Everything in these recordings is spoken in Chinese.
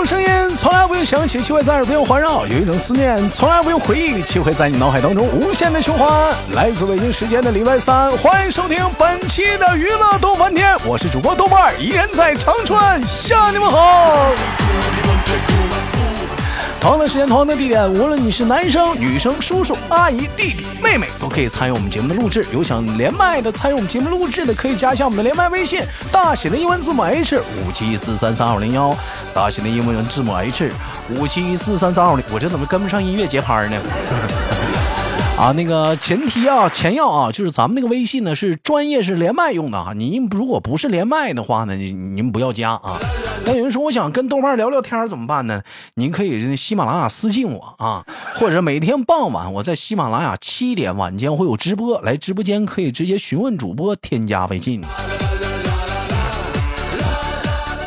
种声音从来不用响起，却会在耳边环绕；有一种思念从来不用回忆，却会在你脑海当中无限的循环。来自北京时间的礼拜三，欢迎收听本期的娱乐逗翻天，我是主播豆瓣儿，依然在长春向你们好。同样的时间，同样的地点，无论你是男生、女生、叔叔、阿姨、弟弟、妹妹，都可以参与我们节目的录制。有想连麦的，参与我们节目录制的，可以加一下我们的连麦微信，大写的英文字母 H 五七四三三二零幺，大写的英文字母 H 五七四三三二零。我这怎么跟不上音乐节拍呢？啊，那个前提啊，前要啊，就是咱们那个微信呢是专业是连麦用的啊。您如果不是连麦的话呢，您不要加啊。那有人说我想跟豆瓣聊聊天怎么办呢？您可以喜马拉雅私信我啊，或者每天傍晚我在喜马拉雅七点晚间会有直播，来直播间可以直接询问主播添加微信。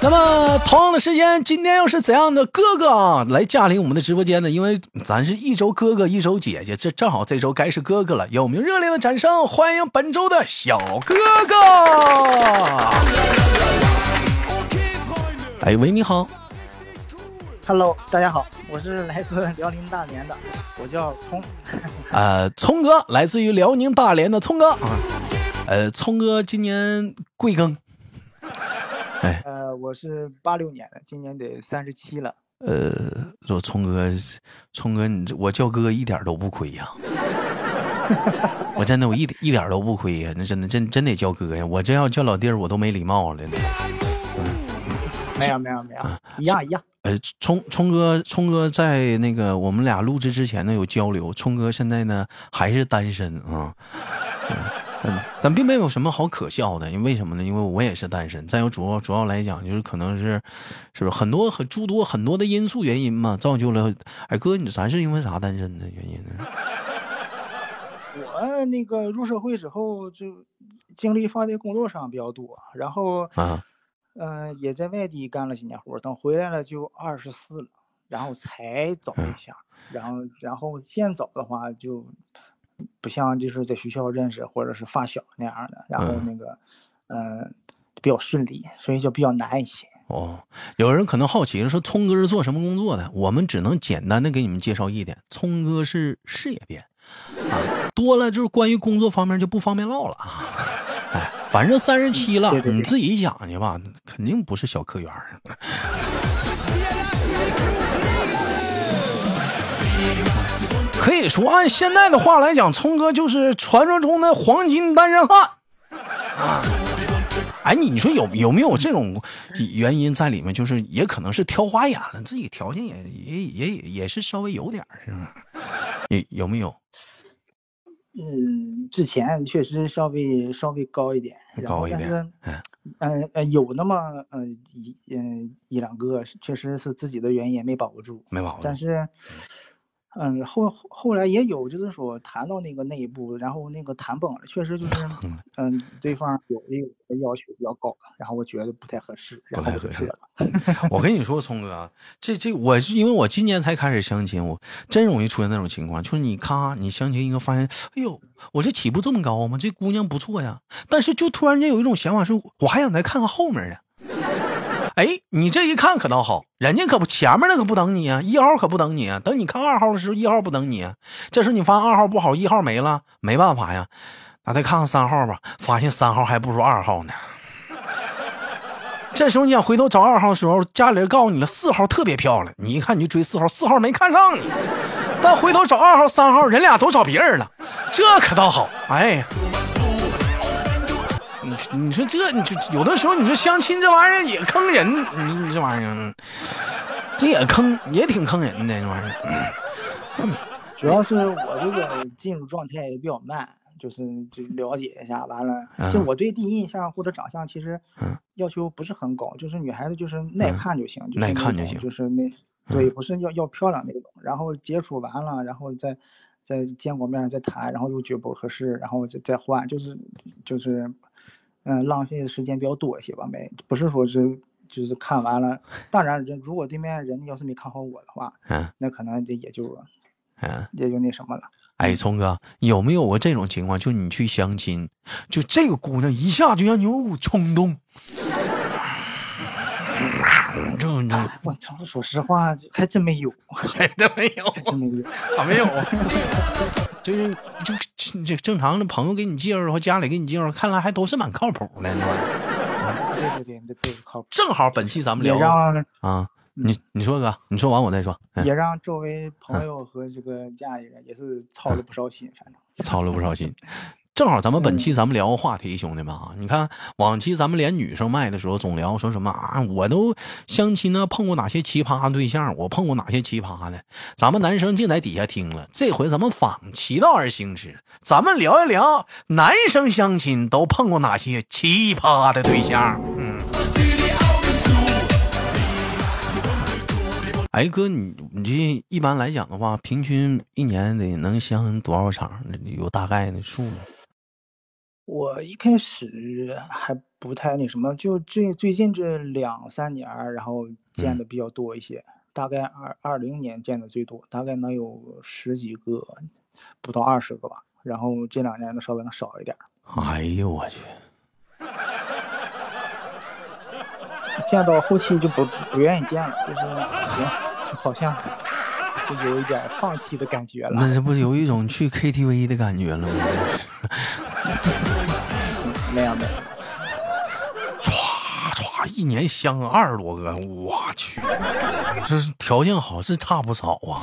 那么同样的时间，今天又是怎样的哥哥啊来驾临我们的直播间呢？因为咱是一周哥哥一周姐姐，这正好这周该是哥哥了。有没有热烈的掌声欢迎本周的小哥哥？哎喂，你好，Hello，大家好，我是来自辽宁大连的，我叫聪。呃，聪哥来自于辽宁大连的聪哥啊。呃，聪哥今年贵庚？哎，呃，我是八六年的，今年得三十七了。呃，说聪哥，聪哥，你这我叫哥一点都不亏呀。我真的，我一点一点都不亏呀。那真的，真真得叫哥呀。我这要叫老弟儿，我都没礼貌了。没有，没有，没有，一样一样。呃，聪聪哥，聪哥在那个我们俩录制之前呢有交流。聪哥现在呢还是单身啊。嗯，但并没有什么好可笑的，因为为什么呢？因为我也是单身。再有主要主要来讲，就是可能是，是不是很多很诸多很多的因素原因嘛，造就了。哎哥，你咱是因为啥单身的原因呢？我那个入社会之后，就精力放在工作上比较多，然后啊，嗯，也在外地干了几年活，等回来了就二十四了，然后才找对象，然后然后现找的话就。不像就是在学校认识或者是发小那样的，然后那个，嗯，比较顺利，所以就比较难一些。哦，有人可能好奇说，聪哥是做什么工作的？我们只能简单的给你们介绍一点，聪哥是事业编，啊，多了就是关于工作方面就不方便唠了啊。哎，反正三十七了，你自己想去吧，肯定不是小科员。可以说，按现在的话来讲，聪哥就是传说中的黄金单身汉啊！哎，你你说有有没有这种原因在里面？就是也可能是挑花眼了，自己条件也也也也是稍微有点是吧？有有没有？嗯，之前确实稍微稍微高一点，高一点。嗯嗯有那么嗯一嗯一两个，确实是自己的原因没把握住，没保住。但是。嗯，后后来也有，就是说谈到那个那一步，然后那个谈崩了，确实就是，嗯，对方有一个要求比较高，然后我觉得不太合适，然后就撤了。我跟你说，聪哥，这这我是因为我今年才开始相亲，我真容易出现那种情况，就是你咔，你相亲一个发现，哎呦，我这起步这么高吗？这姑娘不错呀，但是就突然间有一种想法，是我还想再看看后面的。哎，你这一看可倒好，人家可不前面那可不等你啊，一号可不等你啊，等你看二号的时候，一号不等你。啊这时候你发现二号不好，一号没了，没办法呀，那再看看三号吧，发现三号还不如二号呢。这时候你想回头找二号的时候，家里人告诉你了，四号特别漂亮，你一看你就追四号，四号没看上你。但回头找二号、三号，人俩都找别人了，这可倒好，哎。你你说这，你就有的时候你说相亲这玩意儿也坑人，你你这玩意儿，这也坑，也挺坑人的这玩意儿。主要是我这个进入状态也比较慢，就是就了解一下，完了就我对第一印象或者长相其实要求不是很高，就是女孩子就是耐看就行，耐看就行，就是那对，不是要要漂亮那种。然后接触完了，然后再再见过面再谈，然后又觉得不合适，然后再再换，就是就是。嗯，浪费的时间比较多一些吧，没不是说是就是看完了，当然人如果对面人家要是没看好我的话，嗯，那可能这也就，嗯，也就那什么了。哎，聪哥，有没有过这种情况？就你去相亲，就这个姑娘一下就让你有股冲动，这这，我操！说实话，还真没有，还真没有，还真没有，啊没有？就是就这正常的朋友给你介绍或家里给你介绍，看来还都是蛮靠谱的，那玩意儿。对对对，这都是靠谱。正好本期咱们聊啊。你你说哥，你说完我再说。也让周围朋友和这个家里人也是操了不少心，反正操了不少心。正好咱们本期咱们聊个话题，兄弟们啊，你看往期咱们连女生麦的时候总聊说什么啊，我都相亲呢碰过哪些奇葩对象，我碰过哪些奇葩的。咱们男生净在底下听了，这回咱们反其道而行之，咱们聊一聊男生相亲都碰过哪些奇葩的对象。嗯。哎哥，你你这一般来讲的话，平均一年得能相多少场？有大概的数吗？我一开始还不太那什么，就最最近这两三年，然后见的比较多一些。大概二二零年见的最多，大概能有十几个，不到二十个吧。然后这两年的，稍微能少一点。哎呦我去！见到后期就不不愿意见了，就是行，好像就有一点放弃的感觉了。那这不是有一种去 KTV 的感觉了吗？那样的，歘歘，一年相二十多个，我去，这条件好是差不少啊。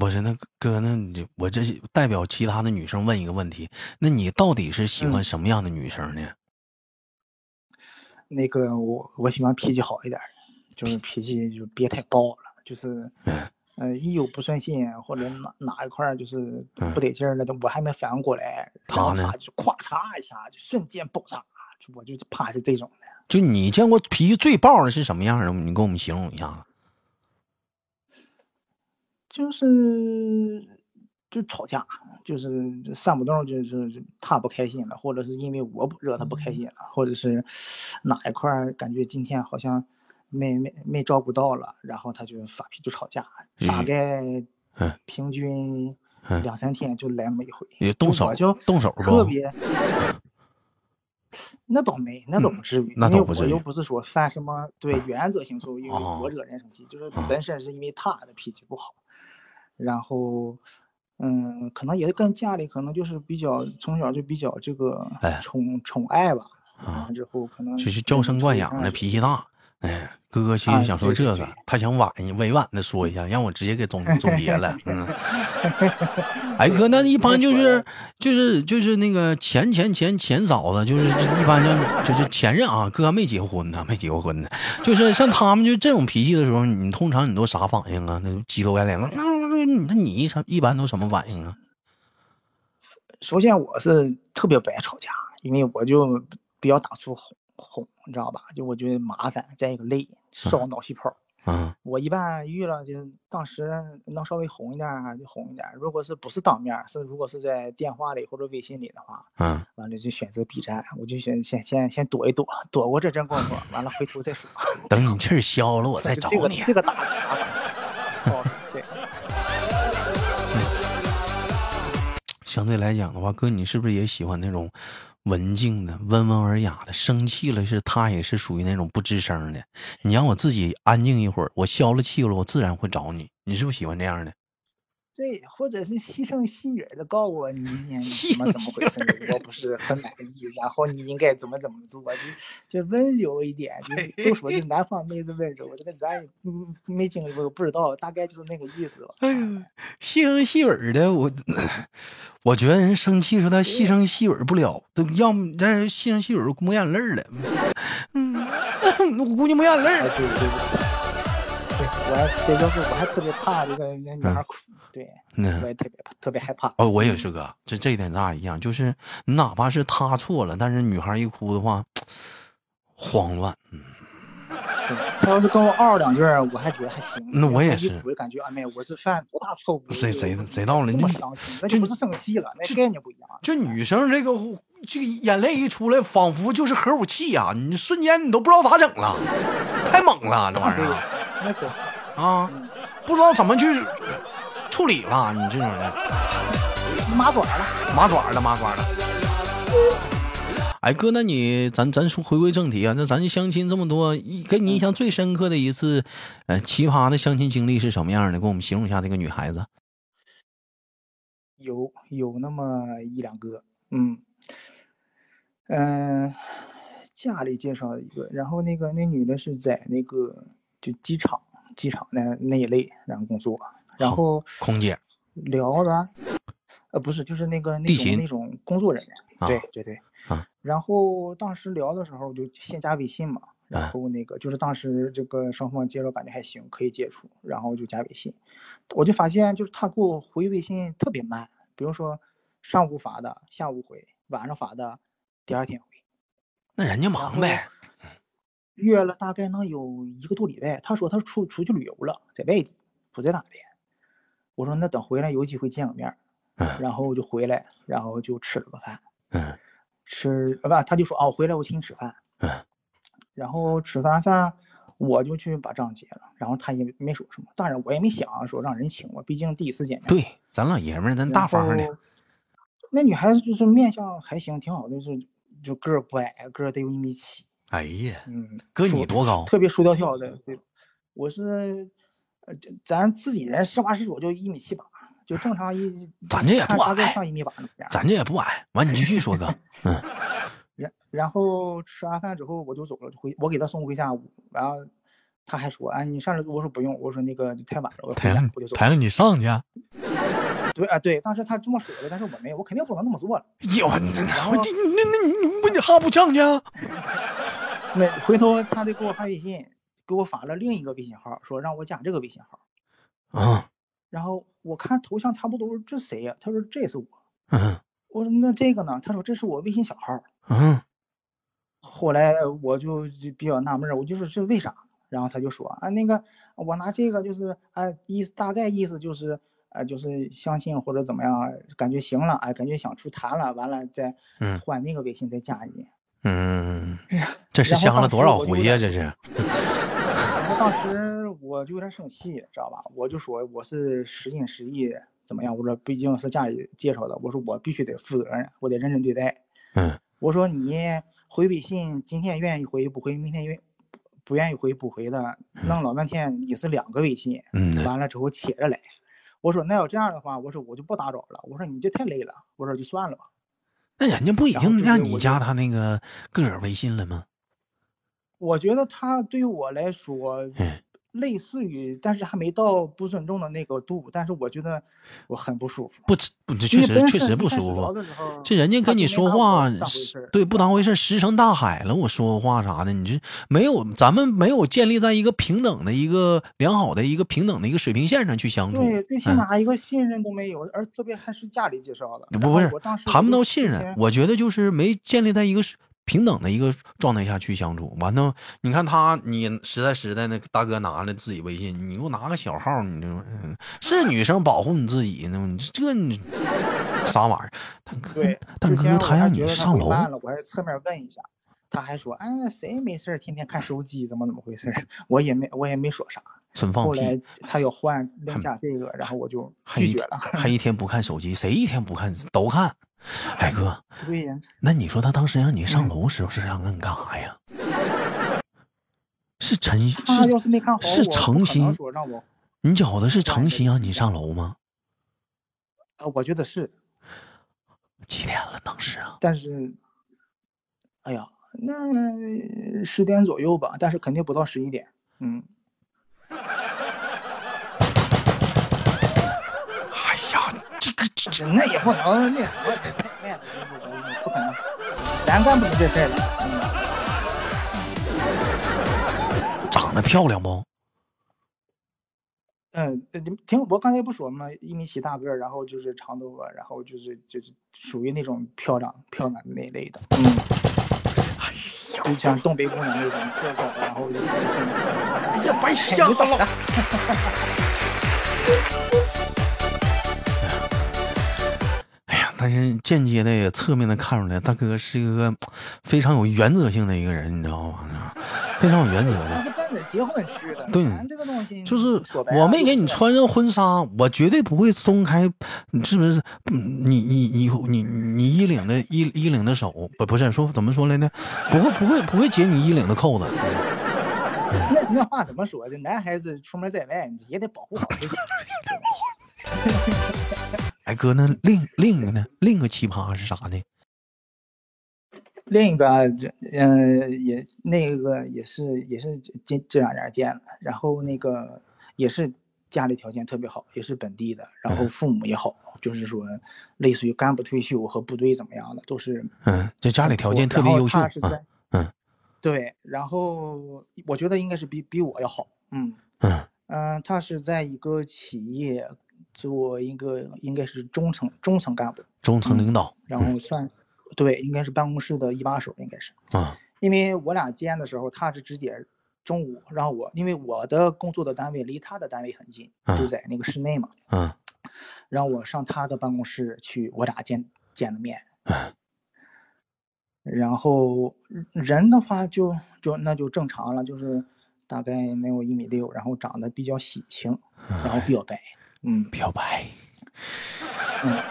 不是那哥，那你我这代表其他的女生问一个问题，那你到底是喜欢什么样的女生呢？那个我我喜欢脾气好一点，就是脾气就别太暴了，就是嗯，一有不顺心或者哪哪一块就是不得劲了，我还没反应过来，他呢就咵嚓一下就瞬间爆炸，我就怕是这种的。就你见过脾气最暴的是什么样的？你给我们形容一下。就是就吵架，就是散不动，就是他不开心了，或者是因为我惹他不开心了，或者是哪一块感觉今天好像没没没照顾到了，然后他就发脾气吵架，大概平均两三天就来那么一回。也动手就动手特别，那倒没，那倒不至于，那倒不至于。我又不是说犯什么对原则性错误，因为我惹人生气，就是本身是因为他的脾气不好。然后，嗯，可能也跟家里可能就是比较从小就比较这个宠宠爱吧，啊，之后可能就是娇生惯养的脾气大。哎，哥哥其实想说这个，他想婉委婉的说一下，让我直接给总 总结了。嗯，哎哥，那一般就是就是就是那个前前前前嫂子，就是一般就就是前任啊，哥没结婚呢，没结过婚呢，就是像他们就这种脾气的时候，你通常你都啥反应啊？那鸡头白脸，那那你一一般都什么反应啊？首先我是特别不爱吵架，因为我就比较打出哄。哄，你知道吧？就我觉得麻烦，再一个累，烧脑细胞。嗯，我一般遇了，就当时能稍微哄一点就哄一点。如果是不是当面，是如果是在电话里或者微信里的话，嗯，完了就选择避战，我就选先先先躲一躲，躲过这阵功夫，完了回头再说。等你气儿消了，我再 找你。这个打麻烦。相对来讲的话，哥，你是不是也喜欢那种？文静的、温文尔雅的，生气了是他也是属于那种不吱声的。你让我自己安静一会儿，我消了气了，我自然会找你。你是不是喜欢这样的？对，或者是细声细语的告诉我你怎么怎么回事，我不是很满意，然后你应该怎么怎么做，就就温柔一点。就都说这南方妹子温柔，这个咱嗯没经历过，不知道，大概就是那个意思吧。哎呀，细声细语的，我 我觉得人生气时候他细声细语不了，都要么这细声细语抹眼泪了。嗯，我估计抹眼泪。对对对。我还这就是我还特别怕这个女孩哭，对，我也特别特别害怕。哦，我也是哥，这这一点咱俩一样，就是哪怕是他错了，但是女孩一哭的话，慌乱。嗯，他要是跟我嗷两句，我还觉得还行。那我也是，我感觉哎妹，我是犯多大错误？谁谁谁到了？那么伤心，那就不是生气了，那概念不一样。就女生这个这个眼泪一出来，仿佛就是核武器呀！你瞬间你都不知道咋整了，太猛了，这玩意儿。那个啊，不知道怎么去处理吧，你这种人，麻爪了，麻爪了，麻爪了。哎哥，那你咱咱说回归正题啊，那咱相亲这么多，一给你印象最深刻的一次，呃，奇葩的相亲经历是什么样的？给我们形容一下这个女孩子。有有那么一两个，嗯嗯，家里介绍的一个，然后那个那女的是在那个就机场机场那那一类然后工作，然后空姐聊的，呃不是就是那个那种那种工作人员，对对对，啊，然后当时聊的时候就先加微信嘛。然后那个就是当时这个双方介绍感觉还行，可以接触，然后就加微信，我就发现就是他给我回微信特别慢，比如说上午发的下午回，晚上发的第二天回。那人家忙呗。约了大概能有一个多礼拜，他说他出出去旅游了，在外地，不在大连。我说那等回来有机会见个面。然后就回来，然后就吃了个饭。嗯。吃不，他就说哦，回来我请你吃饭。嗯。然后吃完饭，我就去把账结了，然后他也没说什么。当然我也没想说让人请我，毕竟第一次见面。对，咱老爷们儿，咱大方的。那女孩子就是面相还行，挺好的，就是就个儿不矮，个儿得有一米七。哎呀，嗯，哥你多高？特别瘦条条的。对，我是，呃，咱自己人，实话实说，就一米七八，就正常一。咱这也不矮。上一米八咱这也不矮。完，你继续说，哥。嗯。然然后吃完饭之后我就走了，回我给他送回下午，然后他还说：“哎，你上来。”我说：“不用。”我说：“那个太晚了，我回来我就走。”抬了你上去？对啊，对，当时他这么说的，但是我没有，我肯定不能那么做了。哟，然后你那那你不你还不犟去？那回头他就给我发微信，给我发了另一个微信号，说让我加这个微信号。啊。然后我看头像差不多，这谁呀？他说：“这是我。”嗯。我说：“那这个呢？”他说：“这是我微信小号。”嗯，后来我就比较纳闷，我就说这为啥？然后他就说啊，那个我拿这个就是啊，意思大概意思就是啊，就是相亲或者怎么样，感觉行了，哎，感觉想出谈了，完了再换那个微信再加你。嗯，这是相了多少回呀？这是。然后当时我就有点生气，知道吧？我就说我是实心实意怎么样？我说毕竟是家里介绍的，我说我必须得负责任，我得认真对待。嗯。我说你回微信，今天愿意回不回，明天愿不愿意回不回的，弄老半天你是两个微信，嗯完了之后切着来。我说那要这样的话，我说我就不打扰了。我说你这太累了，我说就算了吧。那人家不已经让你加他那个个人微信了吗？我觉得他对于我来说。类似于，但是还没到不尊重的那个度。但是我觉得我很不舒服。不，这确实确实不舒服。这人家跟你说话，对不当回事，石沉大海了。我说话啥的，你这没有，咱们没有建立在一个平等的一个良好的一个平等的一个水平线上去相处。对，最起码一个信任都没有，而特别还是家里介绍的。不不是，谈不到信任，我觉得就是没建立在一个。平等的一个状态下去相处，完了，你看他，你实在实在那大哥拿了自己微信，你给我拿个小号，你这是女生保护你自己呢？你这你啥玩意儿？大哥，大哥，他让你上楼，我还是侧面问一下，他还说，哎，谁没事天天看手机，怎么怎么回事？我也没，我也没说啥。后来他要换另加这个，然后我就拒绝了。还一天不看手机，谁一天不看都看。哎哥，那你说他当时让你上楼时候是想让你干啥呀？是诚是是诚心你觉得是诚心让你上楼吗？啊，我觉得是。几点了当时啊？但是，哎呀，那十点左右吧，但是肯定不到十一点。嗯。那也不能那什么，那那不可能，咱干不出这事来。长得漂亮不？嗯，你听我刚才不说吗？一米七大个，然后就是长头发，然后就是就是属于那种漂亮漂亮那类的。嗯，哎呀，就像东北姑娘那种个高，然后就是。哎呀，白瞎了。但是间接的也侧面的看出来，大哥是一个非常有原则性的一个人，你知道吗？非常有原则的。那是奔着结婚去的。对，这个东西就是我没给你穿上婚纱，我绝对不会松开，你是不是？你你你你你衣领的衣衣领的手，不不是说怎么说来呢？不会不会不会解你衣领的扣子。那那话怎么说？的男孩子出门在外也得保护好自己。哎哥，那另另一个呢？另一个奇葩是啥呢？另一个，这嗯，也那个也是也是这这两年见的，然后那个也是家里条件特别好，也是本地的，然后父母也好，就是说类似于干部退休和部队怎么样的，都是嗯，这家里条件特别优秀，嗯，对，然后我觉得应该是比比我要好，嗯嗯嗯，他是在一个企业做一个应该是中层中层干部，中层领导，然后算。对，应该是办公室的一把手，应该是啊。因为我俩见的时候，他是直接中午让我，因为我的工作的单位离他的单位很近，就在那个室内嘛。嗯。让我上他的办公室去，我俩见见了面。啊。然后人的话就就那就正常了，就是大概能有一米六，然后长得比较喜庆，然后比较白。嗯，表白。嗯。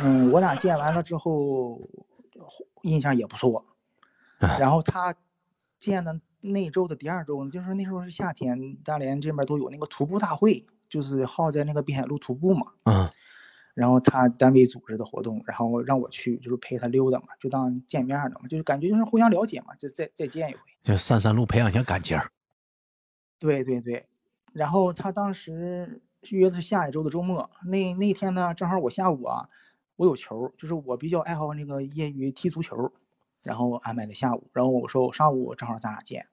嗯，我俩见完了之后，印象也不错。然后他见的那周的第二周，就是那时候是夏天，大连这边都有那个徒步大会，就是好在那个滨海路徒步嘛。嗯。然后他单位组织的活动，然后让我去，就是陪他溜达嘛，就当见面了嘛，就是感觉就是互相了解嘛，就再再见一回。就散散路，培养一下感情。对对对。然后他当时约的是下一周的周末，那那天呢，正好我下午啊。我有球，就是我比较爱好那个业余踢足球，然后安排的下午，然后我说我上午正好咱俩见。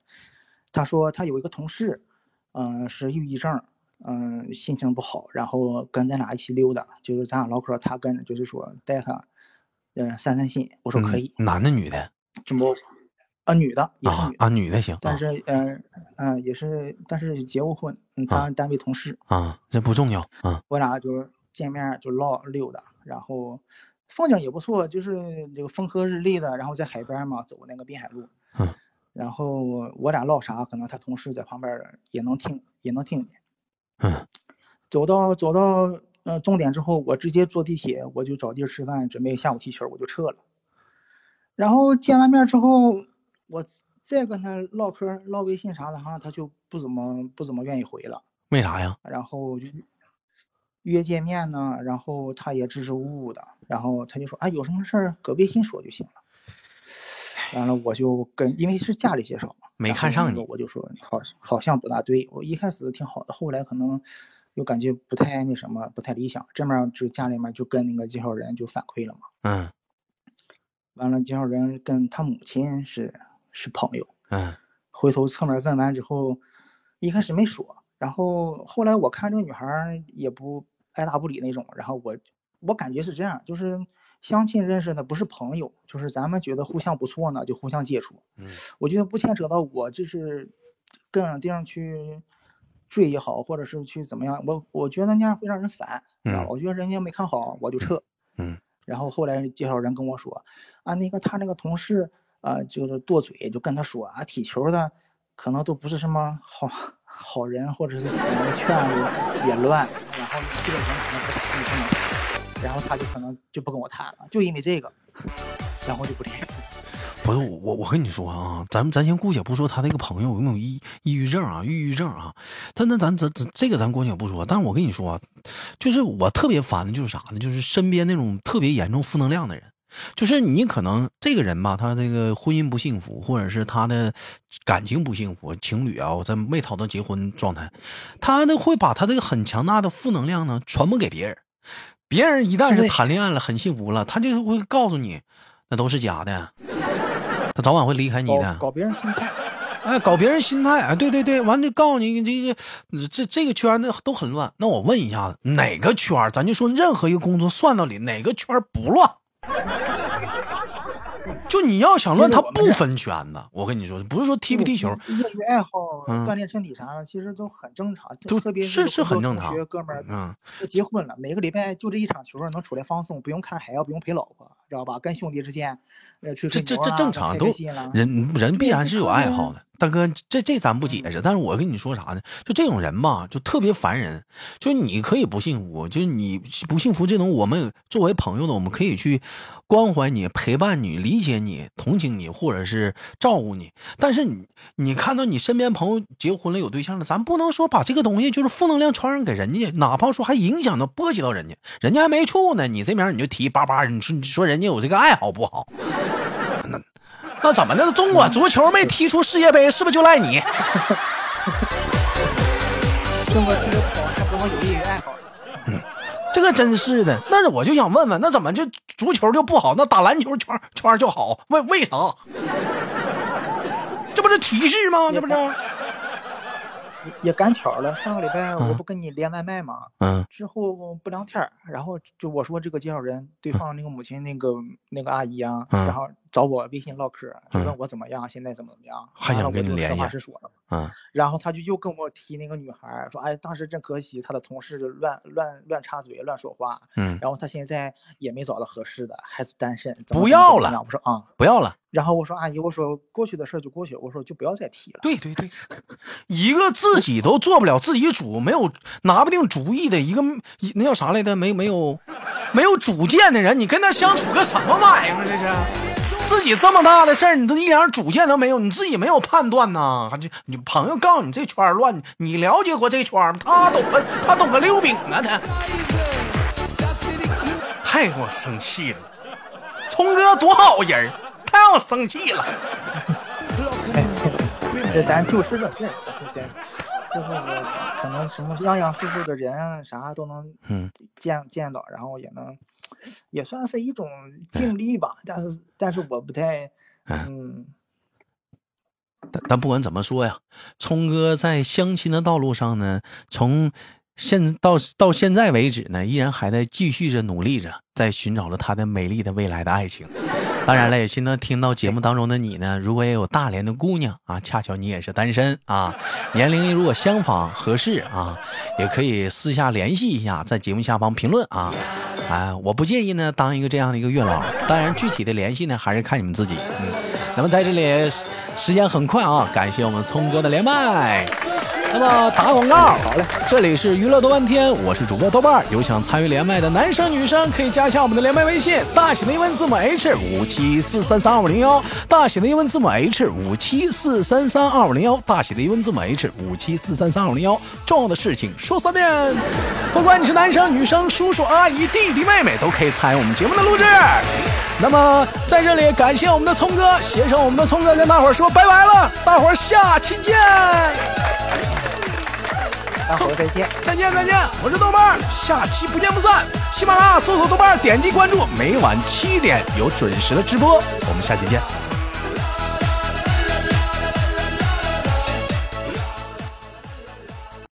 他说他有一个同事，嗯，是抑郁症，嗯，心情不好，然后跟咱俩一起溜达，就是咱俩唠嗑，他跟就是说带他，嗯，散散心。我说可以。男的女的？这么啊，女的也是女啊，女的行。但是嗯嗯，也是，但是结过婚，嗯，他单位同事啊，这不重要啊。我俩就是见面就唠溜达。然后风景也不错，就是这个风和日丽的，然后在海边嘛，走那个滨海路。嗯。然后我俩唠啥，可能他同事在旁边也能听，也能听见。嗯。走到走到呃终点之后，我直接坐地铁，我就找地儿吃饭，准备下午踢球，我就撤了。然后见完面之后，我再跟他唠嗑、唠微信啥的哈，他就不怎么不怎么愿意回了。为啥呀？然后就。约见面呢，然后他也支支吾吾的，然后他就说啊，有什么事儿搁微信说就行了。完了，我就跟，因为是家里介绍嘛，没看上你，我就说好，好像不大对。我一开始挺好的，后来可能又感觉不太那什么，不太理想。这面就家里面就跟那个介绍人就反馈了嘛。嗯。完了，介绍人跟他母亲是是朋友。嗯。回头侧面问完之后，一开始没说，然后后来我看这个女孩也不。爱答不理那种，然后我我感觉是这样，就是相亲认识的不是朋友，就是咱们觉得互相不错呢，就互相接触。嗯，我觉得不牵扯到我，就是跟上地方去追也好，或者是去怎么样，我我觉得那样会让人烦。嗯，我觉得人家没看好，我就撤。嗯，然后后来介绍人跟我说，啊，那个他那个同事啊，就是剁嘴，就跟他说啊，踢球的可能都不是什么好。好人或者是怎么圈子也乱，然后这个人可能不是什么，然后他就可能就不跟我谈了，就因为这个，然后就不联系。不是我，我跟你说啊，咱们咱先姑且不说他那个朋友有没有抑抑郁症啊，抑郁症啊，但那咱咱咱这个咱姑且不说，但是我跟你说啊，就是我特别烦的就是啥呢？就是身边那种特别严重负能量的人。就是你可能这个人吧，他这个婚姻不幸福，或者是他的感情不幸福，情侣啊，我在没讨到结婚状态，他呢会把他这个很强大的负能量呢传播给别人。别人一旦是谈恋爱了，很幸福了，他就会告诉你，那都是假的，他早晚会离开你的。搞别人心态，哎，搞别人心态，哎，对对对，完就告诉你这个这这个圈那都很乱。那我问一下子，哪个圈咱就说任何一个工作算到里，哪个圈不乱？就你要想乱，他不分圈子。我跟你说，不是说踢不踢球，业余爱好、锻炼身体啥的，其实都很正常。都特别是是很正常。哥们儿，嗯，都结婚了，每个礼拜就这一场球能出来放松，不用看海，要不用陪老婆，知道吧？跟兄弟之间，呃，吹这这这正常，都人人必然是有爱好的。大哥，这这咱不解释，但是我跟你说啥呢？就这种人嘛，就特别烦人。就你可以不幸福，就是你不幸福这种，我们作为朋友的，我们可以去关怀你、陪伴你、理解你、同情你，或者是照顾你。但是你你看到你身边朋友结婚了、有对象了，咱不能说把这个东西就是负能量传染给人家，哪怕说还影响到波及到人家，人家还没处呢，你这边你就提叭叭，你说你说人人家有这个爱好不好？那。那怎么的？中国足球没踢出世界杯，是不是就赖你？中国足球还不能有业余爱好。这个真是的。那我就想问问，那怎么就足球就不好？那打篮球圈圈就好？为为啥？这不是歧视吗？这不是？也赶巧了，上个礼拜我不跟你连外卖嘛？嗯。之后不聊天，然后就我说这个介绍人，对方那个母亲那个那个阿姨啊，然后找我微信唠嗑，就问我怎么样，现在怎么怎么样，还想跟你联系。实话实说了。嗯。然后他就又跟我提那个女孩，说哎，当时真可惜，他的同事就乱乱乱插嘴，乱说话。嗯。然后他现在也没找到合适的，还是单身。不要了。我说啊，不要了。然后我说阿姨，我说过去的事就过去，我说就不要再提了。对对对，一个自己都做不了自己主，没有拿不定主意的一个，那叫啥来着？没没有没有主见的人，你跟他相处个什么玩意儿啊？这是自己这么大的事儿，你都一点主见都没有，你自己没有判断呐？就你朋友告诉你这圈乱，你了解过这圈吗？他懂个他懂个溜饼啊他！太给我生气了，聪哥多好人。太让我生气了，这咱就事论事，这就是可能什么样样岁数的人啥都能见见到，然后也能也算是一种经历吧。但是但是我不太嗯，但但不管怎么说呀，聪哥在相亲的道路上呢，从现到到现在为止呢，依然还在继续着努力着，在寻找着他的美丽的未来的爱情。当然了，也希望听到节目当中的你呢，如果也有大连的姑娘啊，恰巧你也是单身啊，年龄如果相仿合适啊，也可以私下联系一下，在节目下方评论啊，啊，我不介意呢，当一个这样的一个月老。当然，具体的联系呢，还是看你们自己。嗯，那么在这里，时间很快啊，感谢我们聪哥的连麦。那么打广告，好嘞！这里是娱乐多半天，我是主播豆瓣儿有想参与连麦的男生女生，可以加一下我们的连麦微信，大写的英文字母 H 五七四三三二五零幺，大写的英文字母 H 五七四三三二五零幺，大写的英文字母 H 五七四三三二五零幺。重要的事情说三遍，不管你是男生女生、叔叔阿姨、弟弟妹妹，都可以参与我们节目的录制。那么在这里感谢我们的聪哥，携手我们的聪哥跟大伙儿说拜拜了，大伙儿下期见。大伙再见，再见再见，我是豆瓣下期不见不散。喜马拉雅搜索豆瓣点击关注，每晚七点有准时的直播，我们下期见。